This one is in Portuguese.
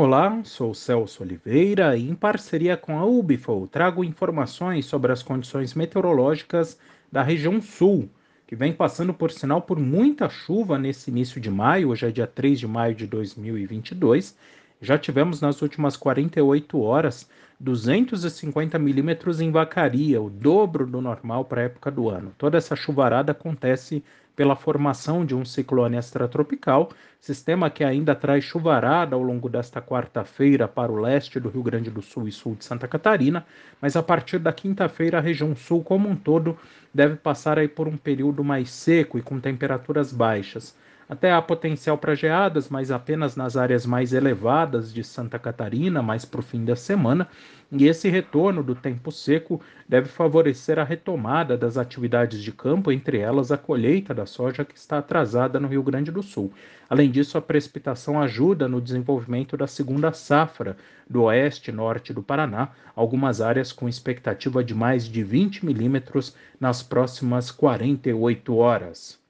Olá, sou Celso Oliveira e, em parceria com a Ubifol, trago informações sobre as condições meteorológicas da região sul, que vem passando, por sinal, por muita chuva nesse início de maio, hoje é dia 3 de maio de 2022. Já tivemos nas últimas 48 horas 250 milímetros em Vacaria, o dobro do normal para a época do ano. Toda essa chuvarada acontece pela formação de um ciclone extratropical, sistema que ainda traz chuvarada ao longo desta quarta-feira para o leste do Rio Grande do Sul e sul de Santa Catarina, mas a partir da quinta-feira a região sul como um todo deve passar aí por um período mais seco e com temperaturas baixas. Até há potencial para geadas, mas apenas nas áreas mais elevadas de Santa Catarina, mais para o fim da semana. E esse retorno do tempo seco deve favorecer a retomada das atividades de campo, entre elas a colheita da soja que está atrasada no Rio Grande do Sul. Além disso, a precipitação ajuda no desenvolvimento da segunda safra do oeste e norte do Paraná, algumas áreas com expectativa de mais de 20 milímetros nas próximas 48 horas.